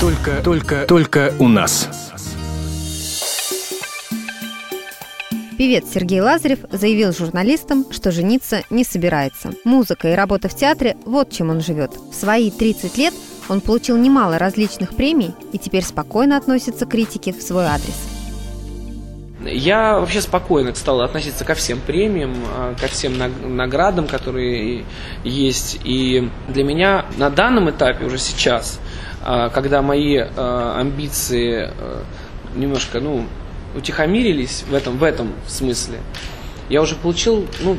Только, только, только у нас. Певец Сергей Лазарев заявил журналистам, что жениться не собирается. Музыка и работа в театре – вот чем он живет. В свои 30 лет он получил немало различных премий и теперь спокойно относится к критике в свой адрес. Я вообще спокойно стал относиться ко всем премиям, а, ко всем наградам, которые есть. И для меня на данном этапе, уже сейчас, а, когда мои а, амбиции немножко, ну, утихомирились в этом, в этом смысле, я уже получил, ну,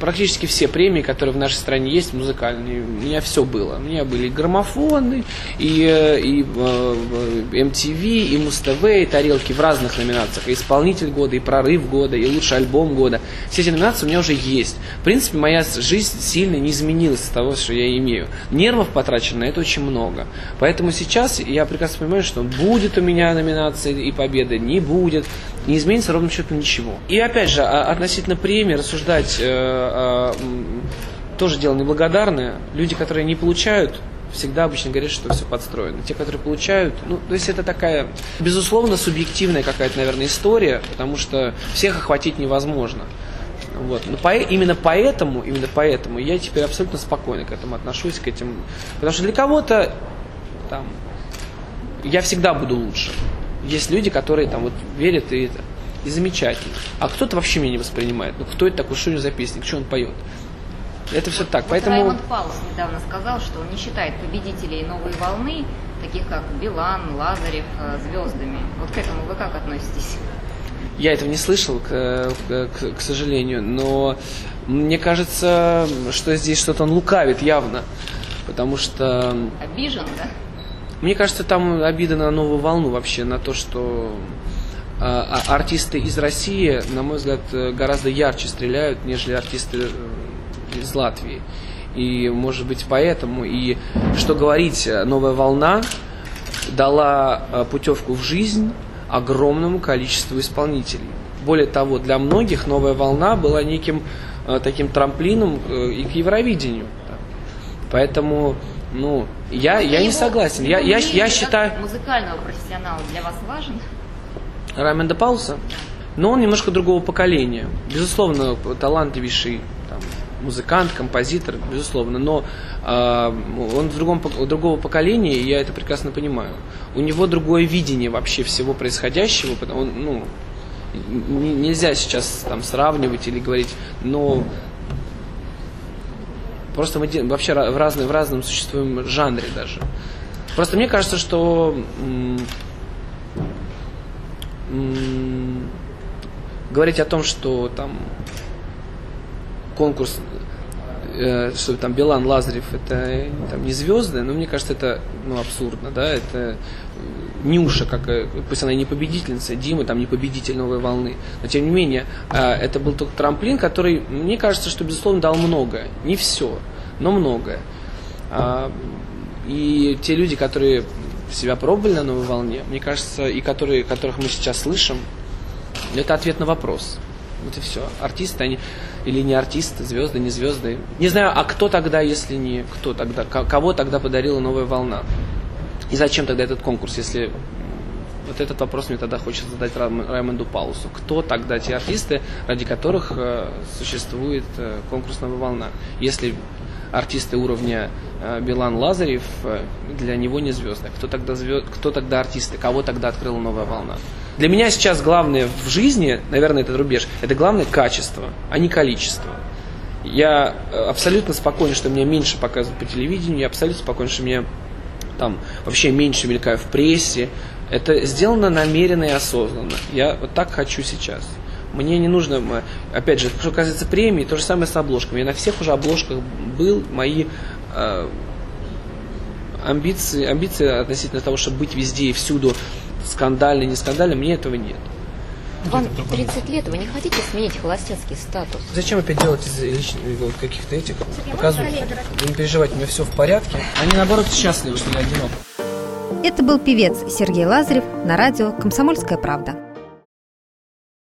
практически все премии, которые в нашей стране есть, музыкальные. У меня все было. У меня были и граммофоны, и, э, и, и э, MTV, и Муз-ТВ, и тарелки в разных номинациях. И исполнитель года, и прорыв года, и лучший альбом года. Все эти номинации у меня уже есть. В принципе, моя жизнь сильно не изменилась с того, что я имею. Нервов потрачено это очень много. Поэтому сейчас я прекрасно понимаю, что будет у меня номинация и победа, не будет не изменится ровно счету ничего. И опять же, а, относительно премии рассуждать э, э, тоже дело неблагодарное. Люди, которые не получают, всегда обычно говорят, что все подстроено. Те, которые получают, ну, то есть это такая, безусловно, субъективная какая-то, наверное, история, потому что всех охватить невозможно. Вот. Но по, именно поэтому, именно поэтому я теперь абсолютно спокойно к этому отношусь, к этим. Потому что для кого-то там я всегда буду лучше есть люди, которые там вот верят и это. И замечательно. А кто-то вообще меня не воспринимает. Ну кто это такой, что у него за песня, что он поет? Это все так. Вот Поэтому... Раймонд Паулс недавно сказал, что он не считает победителей новой волны, таких как Билан, Лазарев, э, звездами. Вот к этому вы как относитесь? Я этого не слышал, к, к, к сожалению, но мне кажется, что здесь что-то он лукавит явно, потому что... Обижен, да? Мне кажется, там обида на новую волну вообще, на то, что артисты из России, на мой взгляд, гораздо ярче стреляют, нежели артисты э, из Латвии. И, может быть, поэтому. И что говорить, новая волна дала э, путевку в жизнь огромному количеству исполнителей. Более того, для многих новая волна была неким э, таким трамплином и к Евровидению. Поэтому ну, я, я не согласен. Я, я, я считаю... Музыкального профессионала для вас важен? Райменда Пауса? Но он немножко другого поколения. Безусловно, талантливейший там, музыкант, композитор, безусловно. Но э, он в другом, другого поколения, и я это прекрасно понимаю. У него другое видение вообще всего происходящего. Он, ну, нельзя сейчас там сравнивать или говорить, но Просто мы вообще в, разные, в разном существуем жанре даже. Просто мне кажется, что говорить о том, что там конкурс, э, что там Билан, Лазарев, это там, не звезды, но мне кажется, это ну, абсурдно, да, это Нюша, как, э, пусть она и не победительница, Дима там не победитель новой волны, но тем не менее, э, это был только трамплин, который, мне кажется, что, безусловно, дал многое, не все, но многое. А, и те люди, которые себя пробовали на новой волне, мне кажется, и которые, которых мы сейчас слышим, это ответ на вопрос. Вот и все. Артисты они или не артисты, звезды, не звезды. Не знаю, а кто тогда, если не кто тогда, кого тогда подарила новая волна? И зачем тогда этот конкурс, если вот этот вопрос мне тогда хочется задать Раймонду Паусу. Кто тогда те артисты, ради которых э, существует э, конкурсная волна? Если артисты уровня э, Билан Лазарев э, для него не звезды. Кто тогда, звезд, кто тогда артисты? Кого тогда открыла новая волна? Для меня сейчас главное в жизни, наверное, это рубеж, это главное качество, а не количество. Я э, абсолютно спокоен, что меня меньше показывают по телевидению, я абсолютно спокоен, что меня там вообще меньше мелькаю в прессе. Это сделано намеренно и осознанно. Я вот так хочу сейчас. Мне не нужно, опять же, что касается премии, то же самое с обложками. Я на всех уже обложках был, мои э, амбиции, амбиции относительно того, чтобы быть везде и всюду скандальный, не скандальный, мне этого нет. Вам 30 лет, вы не хотите сменить холостяцкий статус? Зачем опять делать из личных вот, каких-то этих показывать? Не переживайте, у меня все в порядке. Они наоборот счастливы, что я одинок. Это был певец Сергей Лазарев на радио «Комсомольская правда».